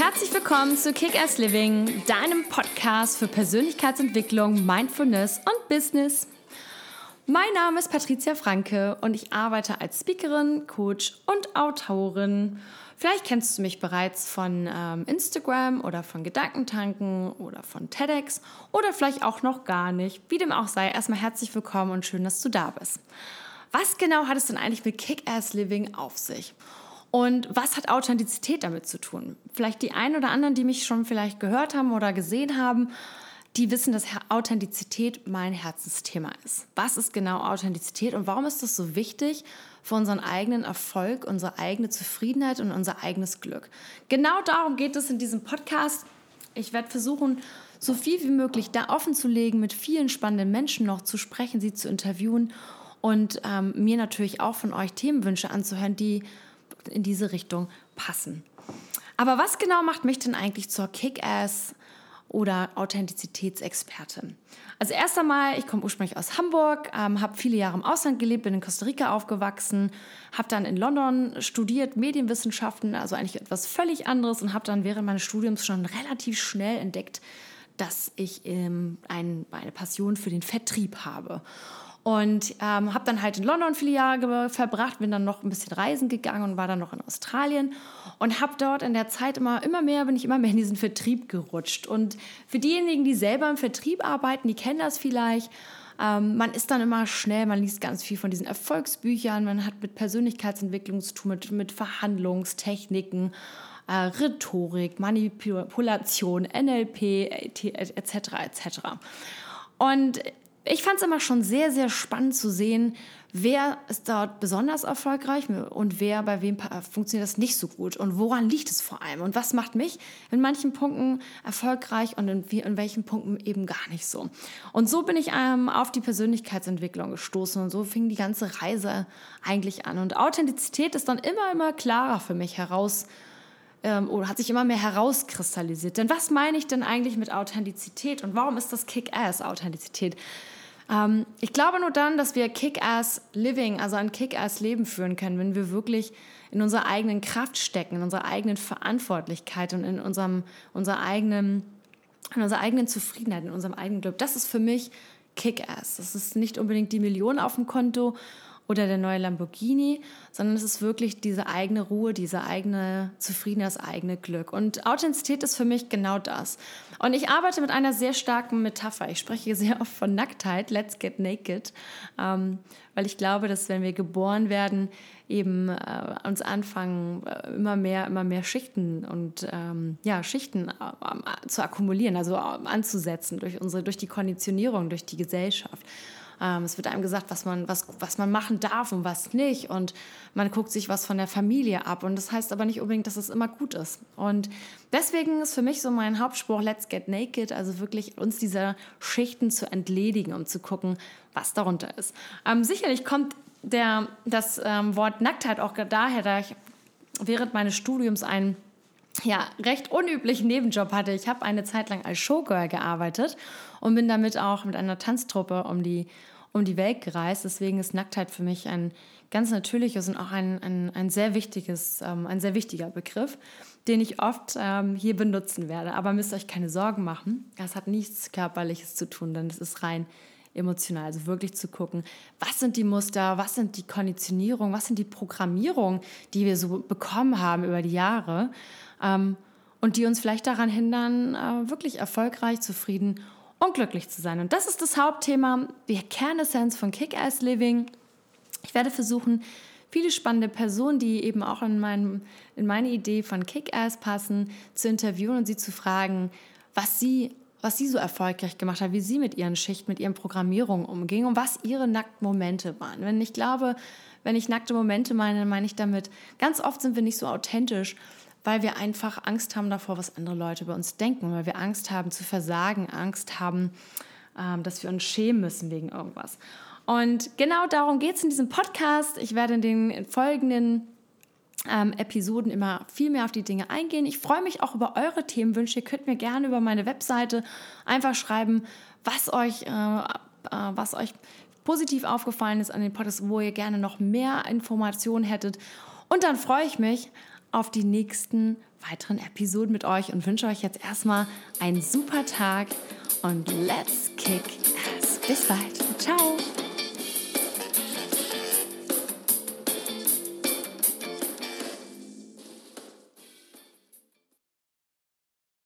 Herzlich willkommen zu Kick-Ass Living, deinem Podcast für Persönlichkeitsentwicklung, Mindfulness und Business. Mein Name ist Patricia Franke und ich arbeite als Speakerin, Coach und Autorin. Vielleicht kennst du mich bereits von ähm, Instagram oder von Gedankentanken oder von TEDx oder vielleicht auch noch gar nicht. Wie dem auch sei, erstmal herzlich willkommen und schön, dass du da bist. Was genau hat es denn eigentlich mit Kick-Ass Living auf sich? Und was hat Authentizität damit zu tun? Vielleicht die einen oder anderen, die mich schon vielleicht gehört haben oder gesehen haben, die wissen, dass Authentizität mein Herzensthema ist. Was ist genau Authentizität und warum ist das so wichtig für unseren eigenen Erfolg, unsere eigene Zufriedenheit und unser eigenes Glück? Genau darum geht es in diesem Podcast. Ich werde versuchen, so viel wie möglich da offen zu legen, mit vielen spannenden Menschen noch zu sprechen, sie zu interviewen und ähm, mir natürlich auch von euch Themenwünsche anzuhören, die in diese Richtung passen. Aber was genau macht mich denn eigentlich zur Kick-Ass oder Authentizitätsexpertin? Also erst einmal, ich komme ursprünglich aus Hamburg, ähm, habe viele Jahre im Ausland gelebt, bin in Costa Rica aufgewachsen, habe dann in London studiert, Medienwissenschaften, also eigentlich etwas völlig anderes und habe dann während meines Studiums schon relativ schnell entdeckt, dass ich ähm, ein, eine Passion für den Vertrieb habe. Und ähm, habe dann halt in London viele Jahre verbracht, bin dann noch ein bisschen reisen gegangen und war dann noch in Australien und habe dort in der Zeit immer, immer mehr, bin ich immer mehr in diesen Vertrieb gerutscht. Und für diejenigen, die selber im Vertrieb arbeiten, die kennen das vielleicht. Ähm, man ist dann immer schnell, man liest ganz viel von diesen Erfolgsbüchern, man hat mit Persönlichkeitsentwicklung zu tun, mit, mit Verhandlungstechniken. Äh, Rhetorik, Manipulation, NLP, etc. etc. Und ich fand es immer schon sehr, sehr spannend zu sehen, wer ist dort besonders erfolgreich und wer bei wem funktioniert das nicht so gut und woran liegt es vor allem und was macht mich in manchen Punkten erfolgreich und in, in welchen Punkten eben gar nicht so. Und so bin ich ähm, auf die Persönlichkeitsentwicklung gestoßen und so fing die ganze Reise eigentlich an. Und Authentizität ist dann immer, immer klarer für mich heraus ähm, oder hat sich immer mehr herauskristallisiert. Denn was meine ich denn eigentlich mit Authentizität und warum ist das Kick-Ass-Authentizität? Ähm, ich glaube nur dann, dass wir Kick-Ass-Living, also ein Kick-Ass-Leben führen können, wenn wir wirklich in unserer eigenen Kraft stecken, in unserer eigenen Verantwortlichkeit und in unserem, unserer eigenen, in unserer eigenen Zufriedenheit, in unserem eigenen Glück. Das ist für mich Kick-Ass. Das ist nicht unbedingt die Million auf dem Konto oder der neue Lamborghini, sondern es ist wirklich diese eigene Ruhe, diese eigene Zufriedenheit, das eigene Glück. Und Authentizität ist für mich genau das. Und ich arbeite mit einer sehr starken Metapher. Ich spreche sehr oft von Nacktheit, let's get naked, ähm, weil ich glaube, dass wenn wir geboren werden, eben äh, uns anfangen, äh, immer mehr, immer mehr Schichten und ähm, ja, Schichten äh, zu akkumulieren, also anzusetzen durch unsere, durch die Konditionierung, durch die Gesellschaft. Ähm, es wird einem gesagt, was man, was, was man machen darf und was nicht. Und man guckt sich was von der Familie ab. Und das heißt aber nicht unbedingt, dass es immer gut ist. Und deswegen ist für mich so mein Hauptspruch, let's get naked, also wirklich uns dieser Schichten zu entledigen, um zu gucken, was darunter ist. Ähm, sicherlich kommt der, das ähm, Wort Nacktheit auch daher, da ich während meines Studiums einen ja, recht unüblichen Nebenjob hatte. Ich habe eine Zeit lang als Showgirl gearbeitet und bin damit auch mit einer Tanztruppe um die, um die Welt gereist. Deswegen ist Nacktheit für mich ein ganz natürliches und auch ein, ein, ein sehr wichtiges, ähm, ein sehr wichtiger Begriff, den ich oft ähm, hier benutzen werde. Aber müsst euch keine Sorgen machen. Das hat nichts Körperliches zu tun, denn es ist rein emotional. Also wirklich zu gucken, was sind die Muster, was sind die Konditionierungen, was sind die Programmierungen, die wir so bekommen haben über die Jahre ähm, und die uns vielleicht daran hindern, äh, wirklich erfolgreich, zufrieden und glücklich zu sein. Und das ist das Hauptthema, die Kernessenz von Kick-Ass Living. Ich werde versuchen, viele spannende Personen, die eben auch in, mein, in meine Idee von Kick-Ass passen, zu interviewen und sie zu fragen, was sie, was sie so erfolgreich gemacht hat, wie sie mit ihren Schichten, mit ihren Programmierungen umging und was ihre nackten Momente waren. Wenn ich glaube, wenn ich nackte Momente meine, meine ich damit, ganz oft sind wir nicht so authentisch weil wir einfach Angst haben davor, was andere Leute über uns denken, weil wir Angst haben zu versagen, Angst haben, ähm, dass wir uns schämen müssen wegen irgendwas. Und genau darum geht es in diesem Podcast. Ich werde in den folgenden ähm, Episoden immer viel mehr auf die Dinge eingehen. Ich freue mich auch über eure Themenwünsche. Ihr könnt mir gerne über meine Webseite einfach schreiben, was euch, äh, äh, was euch positiv aufgefallen ist an den Podcast, wo ihr gerne noch mehr Informationen hättet. Und dann freue ich mich auf die nächsten weiteren Episoden mit euch und wünsche euch jetzt erstmal einen super Tag und let's kick ass. Bis bald. Ciao.